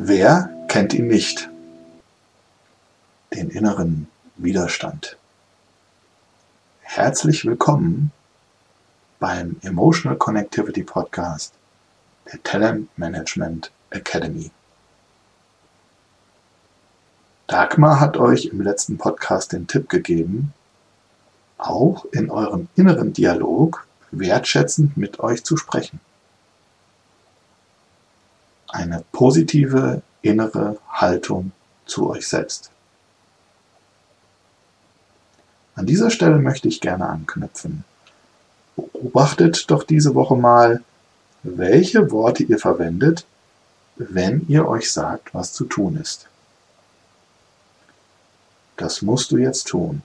Wer kennt ihn nicht? Den inneren Widerstand. Herzlich willkommen beim Emotional Connectivity Podcast der Talent Management Academy. Dagmar hat euch im letzten Podcast den Tipp gegeben, auch in eurem inneren Dialog wertschätzend mit euch zu sprechen. Eine positive innere Haltung zu euch selbst. An dieser Stelle möchte ich gerne anknüpfen. Beobachtet doch diese Woche mal, welche Worte ihr verwendet, wenn ihr euch sagt, was zu tun ist. Das musst du jetzt tun.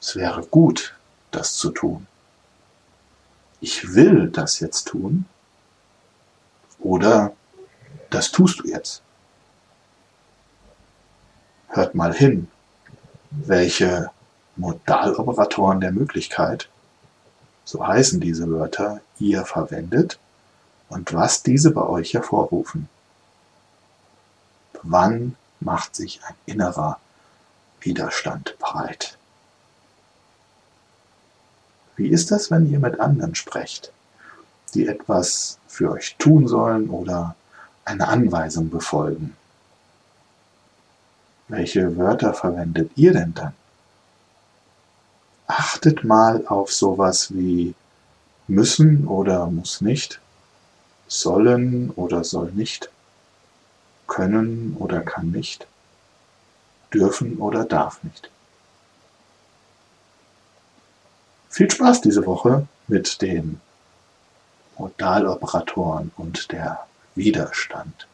Es wäre gut, das zu tun. Ich will das jetzt tun. Oder das tust du jetzt. Hört mal hin, welche Modaloperatoren der Möglichkeit, so heißen diese Wörter, ihr verwendet und was diese bei euch hervorrufen. Wann macht sich ein innerer Widerstand breit? Wie ist das, wenn ihr mit anderen sprecht, die etwas für euch tun sollen oder eine Anweisung befolgen? Welche Wörter verwendet ihr denn dann? Achtet mal auf sowas wie müssen oder muss nicht, sollen oder soll nicht, können oder kann nicht, dürfen oder darf nicht. Viel Spaß diese Woche mit den Modaloperatoren und der Widerstand.